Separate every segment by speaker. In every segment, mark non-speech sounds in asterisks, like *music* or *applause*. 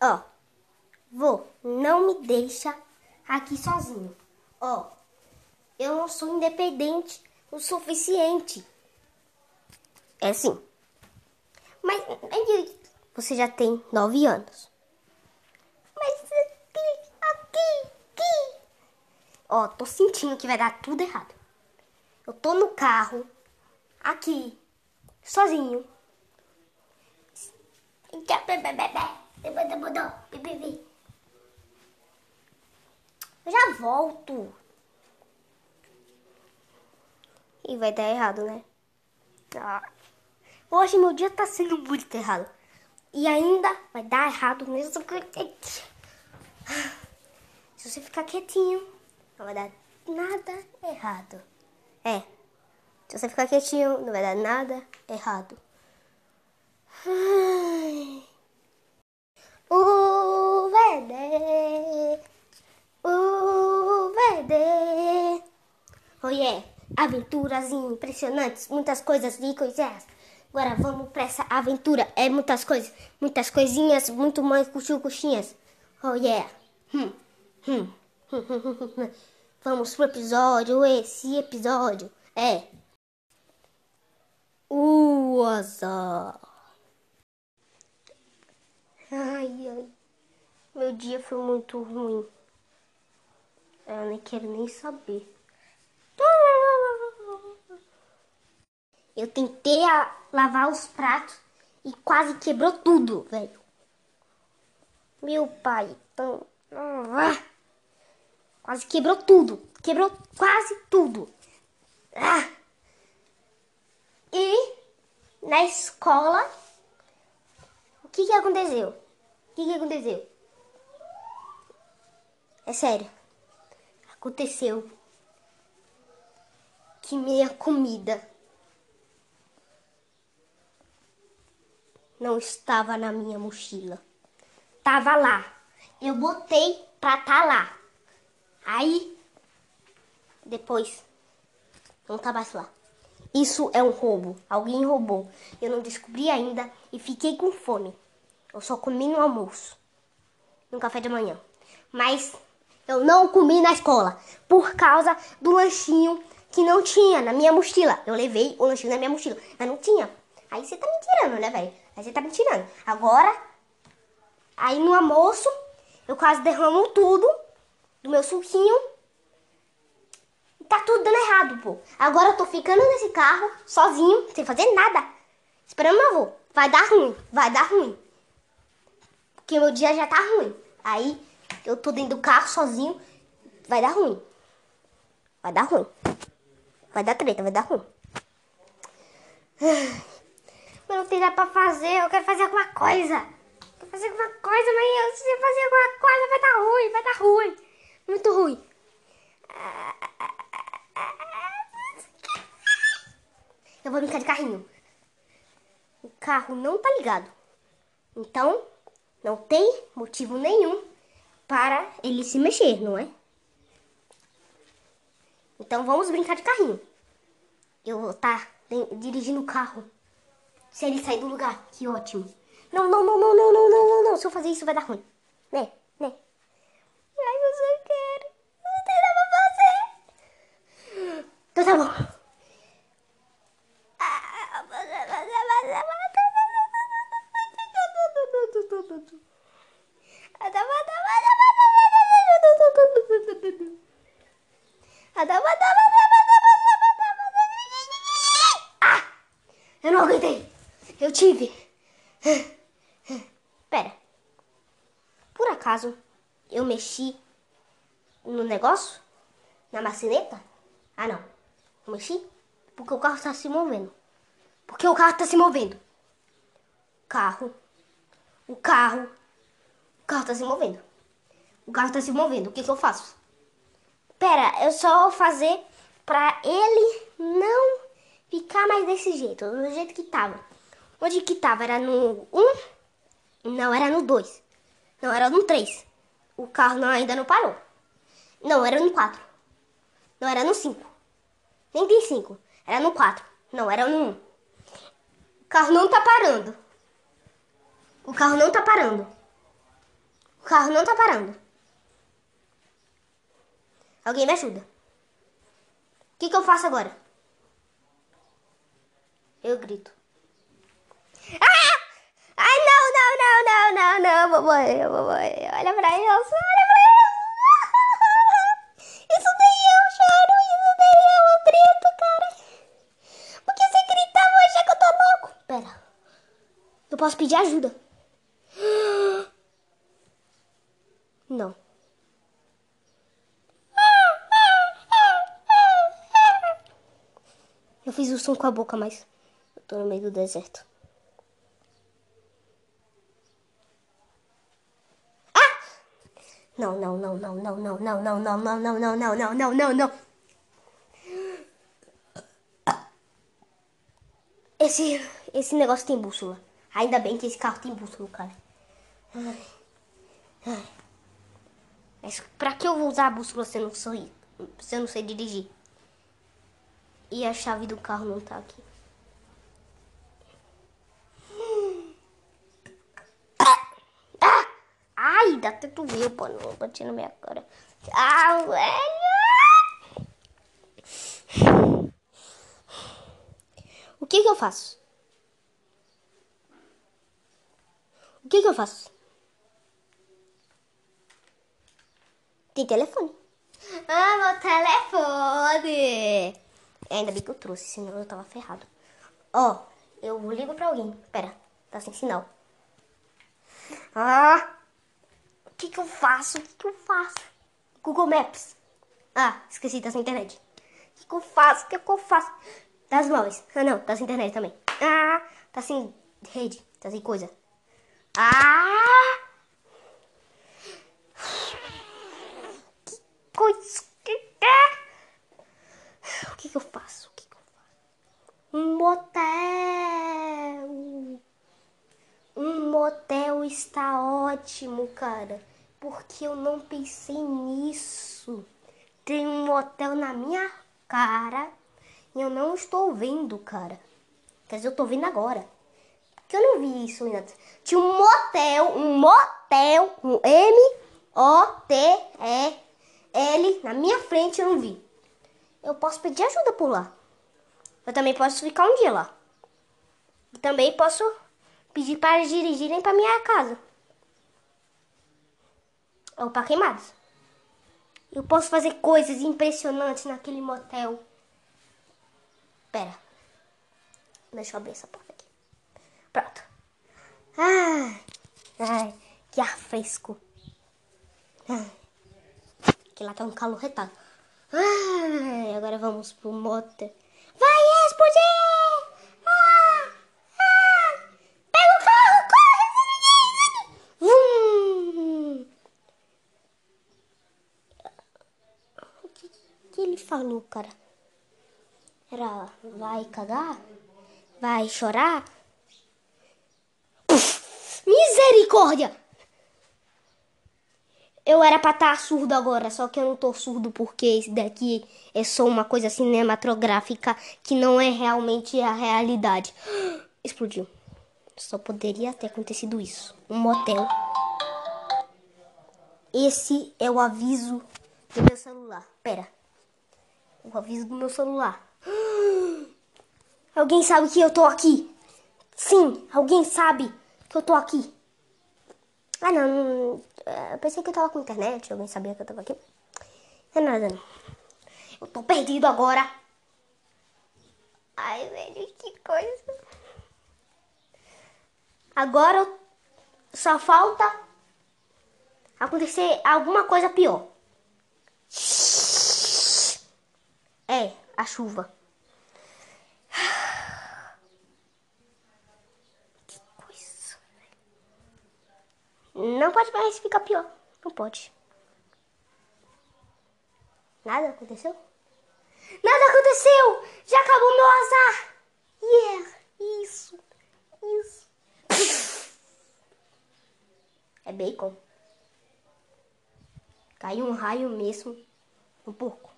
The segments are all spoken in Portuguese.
Speaker 1: Ó, vô, não me deixa aqui sozinho. Ó, eu não sou independente o suficiente. É sim. Mas você já tem nove anos. Mas aqui, aqui, aqui. Ó, tô sentindo que vai dar tudo errado. Eu tô no carro, aqui, sozinho. Eu já volto. E vai dar errado, né? Ah. Hoje meu dia tá sendo muito errado. E ainda vai dar errado mesmo. Se você ficar quietinho, não vai dar nada errado. É. Se você ficar quietinho, não vai dar nada errado. O verde, o verde. Oh yeah, aventuras impressionantes, muitas coisas e coisas. Agora vamos pra essa aventura. É muitas coisas, muitas coisinhas, muito mais cuxinhas. Oh yeah. Hum, hum. *laughs* Vamos pro episódio, esse episódio é o azar. Ai, ai. Meu dia foi muito ruim. Eu nem quero nem saber. Eu tentei lavar os pratos e quase quebrou tudo, velho. Meu pai, então. Quase quebrou tudo. Quebrou quase tudo. Ah. E na escola, o que que aconteceu? O que que aconteceu? É sério. Aconteceu que minha comida não estava na minha mochila. Tava lá. Eu botei pra tá lá. Aí, depois, não tá mais lá. Isso é um roubo. Alguém roubou. Eu não descobri ainda e fiquei com fome. Eu só comi no almoço, no café de manhã. Mas eu não comi na escola por causa do lanchinho que não tinha na minha mochila. Eu levei o lanchinho na minha mochila, mas não tinha. Aí você tá me tirando, né, velho? Aí você tá me tirando. Agora, aí no almoço, eu quase derramo tudo do meu suquinho. Tá tudo dando errado, pô. Agora eu tô ficando nesse carro, sozinho, sem fazer nada. Esperando meu avô. Vai dar ruim, vai dar ruim. Porque meu dia já tá ruim. Aí eu tô dentro do carro sozinho. Vai dar ruim. Vai dar ruim. Vai dar treta, vai dar ruim. *sighs* Mas não tem nada pra fazer. Eu quero fazer alguma coisa. Quero fazer alguma coisa, mas se eu fazer alguma coisa vai dar ruim, vai dar ruim. Muito ruim. Eu vou brincar de carrinho. O carro não tá ligado. Então, não tem motivo nenhum para ele se mexer, não é? Então vamos brincar de carrinho. Eu vou estar tá dirigindo o carro. Se ele sair do lugar, que ótimo. Não, não, não, não, não, não, não, não. Se eu fazer isso vai dar ruim. Né? Né? Ai, eu só quero. Não tem nada pra fazer. Então tá bom. Ah! Eu não aguentei. Eu tive. Pera. Por acaso eu mexi no negócio? Na macineta? Ah, não. Eu mexi? Porque o carro está se movendo. Porque o carro está se movendo. Carro. O carro. O carro está se movendo. O carro está se movendo. O que, que eu faço? Pera, eu só vou fazer pra ele não ficar mais desse jeito. Do jeito que tava. Onde que tava? Era no 1? Não, era no 2. Não, era no 3. O carro não, ainda não parou. Não, era no 4. Não, era no 5. Nem tem 5. Era no 4. Não, era no 1. carro não tá parando. O carro não tá parando. O carro não tá parando. Alguém me ajuda. O que, que eu faço agora? Eu grito. Ah! Ai, não, não, não, não, não, não, vou morrer, eu vou morrer. Olha pra isso, olha pra isso. Isso nem eu choro, isso eu, eu grito, cara. Porque se gritar, vou achar que eu tô louco. Pera. Eu posso pedir ajuda. Não. Eu fiz o som com a boca, mas eu tô no meio do deserto. Não, não, não, não, não, não, não, não, não, não, não, não, não, não, não, não, não. Esse, esse negócio tem bússola. Ainda bem que esse carro tem bússola, cara. Mas pra que eu vou usar a bússola se eu não sei, se eu não sei dirigir? E a chave do carro não tá aqui. Ai, dá até tu ver, pô, não bati na minha cara. Ah, velho! O que que eu faço? O que que eu faço? Tem telefone. Ah, meu telefone! Ainda bem que eu trouxe, senão eu tava ferrado. Ó, eu ligo pra alguém. Pera, tá sem sinal. Ah! O que que eu faço? O que que eu faço? Google Maps. Ah, esqueci, tá sem internet. O que que eu faço? O que que eu faço? Das móveis. Ah, não, tá sem internet também. Ah, tá sem rede, tá sem coisa. Ah! Que coisa que que eu faço? O que que eu faço? Um motel. Um motel está ótimo, cara. Porque eu não pensei nisso. Tem um motel na minha cara e eu não estou vendo, cara. Quer dizer, eu tô vendo agora. Porque eu não vi isso antes. Tinha um motel, um motel, um M-O-T-E-L na minha frente eu não vi. Eu posso pedir ajuda por lá. Eu também posso ficar um dia lá. Também posso pedir para eles dirigirem para minha casa. Ou para queimados. Eu posso fazer coisas impressionantes naquele motel. Pera. Deixa eu abrir essa porta aqui. Pronto. Ai, ai, que ar fresco. Ai, que lá tá um calor retado. Ai, agora vamos pro motel. Vai explodir! Ah, ah, pega o carro, corre! Vum. O que, que ele falou, cara? Era vai cagar? Vai chorar? Puf, misericórdia! Eu era pra estar surdo agora, só que eu não tô surdo porque esse daqui é só uma coisa cinematográfica que não é realmente a realidade. *gasps* Explodiu. Só poderia ter acontecido isso. Um motel. Esse é o aviso do meu celular. Pera. O aviso do meu celular. *gasps* Alguém sabe que eu tô aqui? Sim, alguém sabe que eu tô aqui. Ah, não. Eu pensei que eu tava com internet, alguém sabia que eu tava aqui. Não é nada, não. Eu tô perdido agora. Ai, velho, que coisa. Agora só falta acontecer alguma coisa pior. É, a chuva. Que coisa. Mais ficar pior. Não pode. Nada aconteceu? Nada aconteceu! Já acabou meu azar! Yeah! Isso! Isso! É bacon. Caiu um raio mesmo no porco.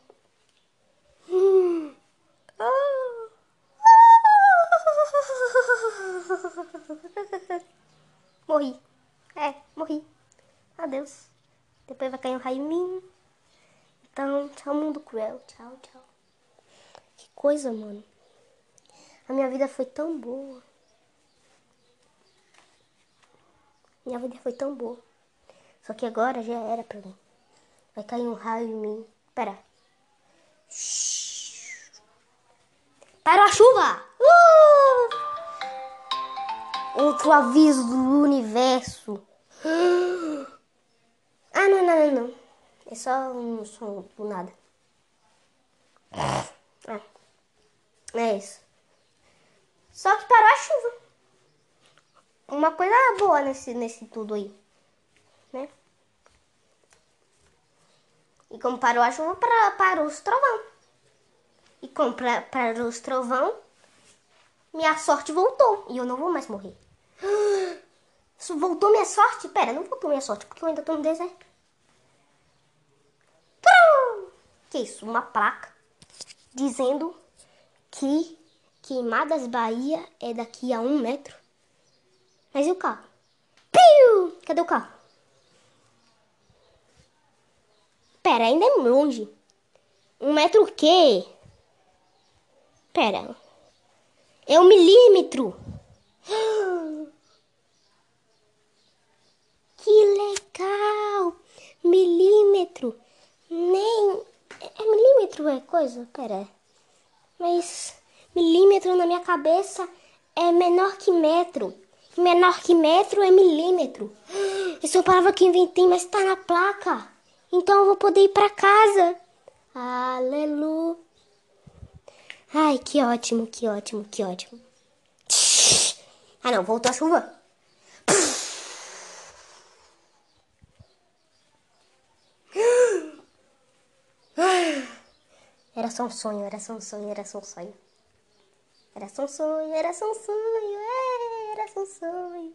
Speaker 1: Morri. Adeus. Depois vai cair um raio em mim. Então, tchau, mundo cruel. Tchau, tchau. Que coisa, mano. A minha vida foi tão boa. Minha vida foi tão boa. Só que agora já era pra mim. Vai cair um raio em mim. Pera. Parou a chuva! Uh! Outro aviso do universo. *gasps* Ah, não, não, não, não. É só um som do nada. É, é isso. Só que parou a chuva. Uma coisa boa nesse, nesse tudo aí. Né? E como parou a chuva, para, parou os trovão. E como pra, parou os trovão, minha sorte voltou. E eu não vou mais morrer. *gasps* Voltou minha sorte? Pera, não voltou minha sorte, porque eu ainda tô no deserto. Que isso? Uma placa dizendo que Queimadas Bahia é daqui a um metro. Mas e o carro? Piu! Cadê o carro? Pera, ainda é longe. Um metro o quê? Pera. É um milímetro. Que legal! Milímetro. Nem. É milímetro é coisa? Pera. Mas milímetro na minha cabeça é menor que metro. Menor que metro é milímetro. Essa é uma palavra que inventei, mas está na placa. Então eu vou poder ir para casa. Aleluia. Ai, que ótimo, que ótimo, que ótimo. Ah, não, voltou a chuva. Era só um sonho, era só um sonho, era só um sonho. Era só um sonho, era só um sonho, é, era só um sonho.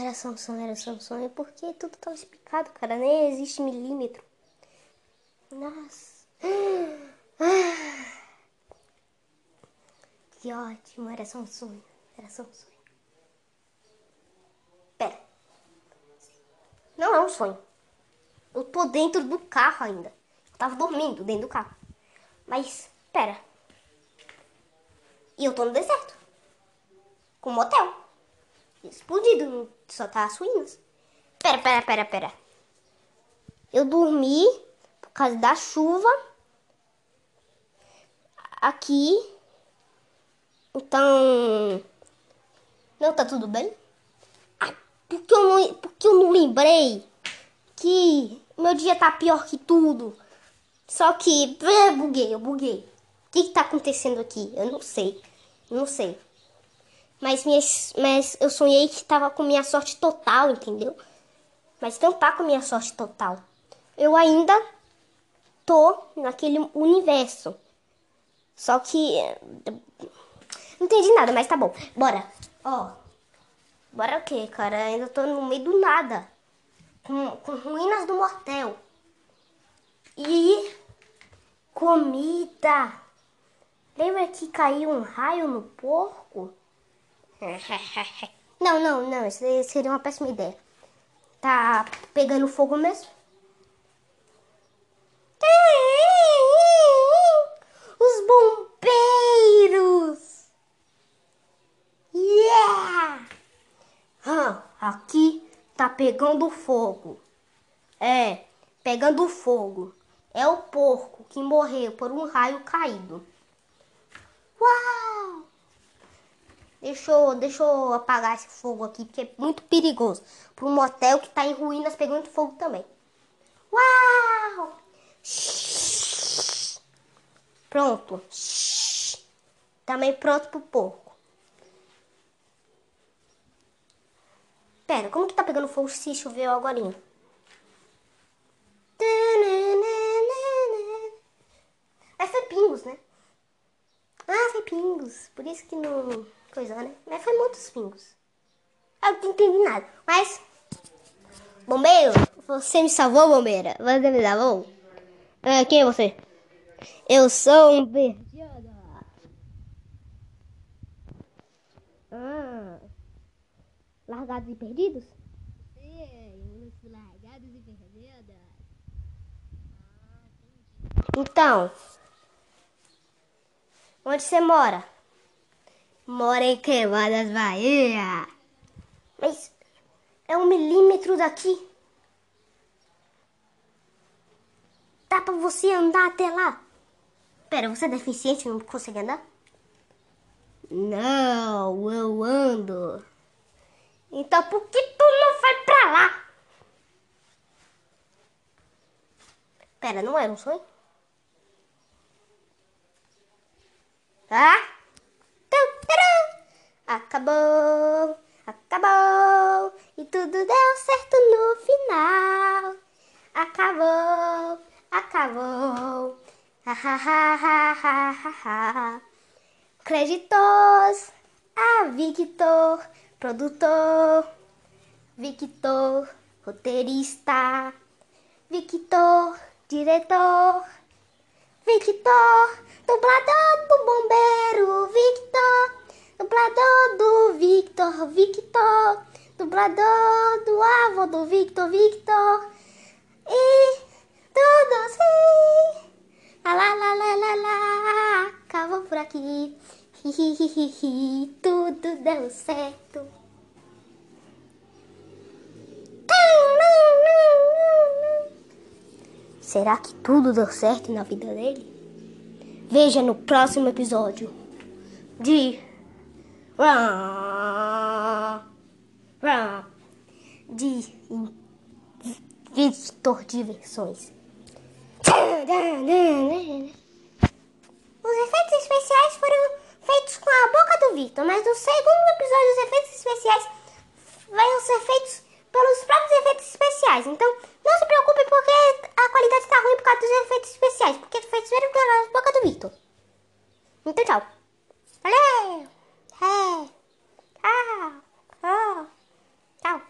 Speaker 1: Era só um sonho, era só um sonho, porque tudo tava explicado, cara, nem existe milímetro. Nossa. Que ótimo, era só um sonho. Era só um sonho. Pera. Não é um sonho. Eu tô dentro do carro ainda. Eu tava dormindo dentro do carro. Mas, pera. E eu tô no deserto. Com um motel. Explodido. Só tá as ruínas. Pera, pera, pera, pera. Eu dormi por causa da chuva. Aqui então. Não tá tudo bem? Ah, porque eu não, porque eu não lembrei que meu dia tá pior que tudo. Só que. Eu buguei, eu buguei. O que, que tá acontecendo aqui? Eu não sei. Não sei. Mas, minhas, mas eu sonhei que tava com minha sorte total, entendeu? Mas não tá com minha sorte total. Eu ainda tô naquele universo. Só que não entendi nada, mas tá bom. Bora. Ó. Bora o quê, cara? Ainda tô no meio do nada. Com, com ruínas do mortel. E comida. Lembra que caiu um raio no porco? *laughs* Não, não, não. Isso seria uma péssima ideia. Tá pegando fogo mesmo? Os bombeiros! Yeah! Ah, aqui tá pegando fogo. É, pegando fogo. É o porco que morreu por um raio caído. Uau! Deixa eu, deixa eu apagar esse fogo aqui, porque é muito perigoso. Para um motel que tá em ruínas pegando fogo também. Uau! Pronto. Também pronto pro porco. Pera, como que tá pegando fogo se choveu agora? É, foi pingos, né? Ah, foi pingos. Por isso que não... Coisa, né? Mas foi muitos pingos. Eu não entendi nada. Mas Bombeiro, você me salvou, bombeira. Você me salvou. Ah, quem é você? Eu sou um perdido. Ah, largados e perdidos? Sim, os largados e perdidos. Então, onde você mora? Mora em Queimadas, Bahia. Mas é um milímetro daqui. Dá pra você andar até lá. Pera, você é deficiente e não consegue andar? Não, eu ando. Então por que tu não vai pra lá? Pera, não era um sonho? Ah? Créditos a Victor, produtor. Victor, roteirista. Victor, diretor. Victor, dublador do bombeiro. Victor, dublador do Victor. Victor, dublador do avô do Victor. Victor. E tudo assim. Lá, lá, lá, lá, lá, lá. Acabou por aqui. *laughs* Tudo deu certo. Será que tudo deu certo na vida dele? Veja no próximo episódio de de Victor Diversões. Os efeitos especiais foram feitos com a boca do Victor, mas no segundo episódio os efeitos especiais vão ser feitos pelos próprios efeitos especiais. Então, não se preocupe porque a qualidade está ruim por causa dos efeitos especiais, porque foi feito pela boca do Victor. Então, tchau. Valeu! É. Tchau. Tchau. Tchau.